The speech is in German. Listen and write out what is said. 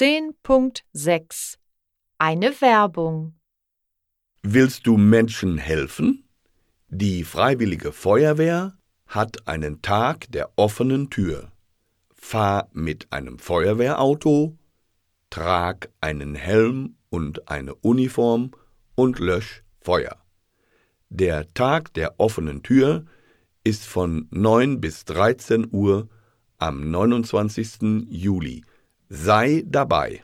10.6 Eine Werbung Willst du Menschen helfen? Die Freiwillige Feuerwehr hat einen Tag der offenen Tür. Fahr mit einem Feuerwehrauto, trag einen Helm und eine Uniform und lösch Feuer. Der Tag der offenen Tür ist von 9 bis 13 Uhr am 29. Juli. Sei dabei.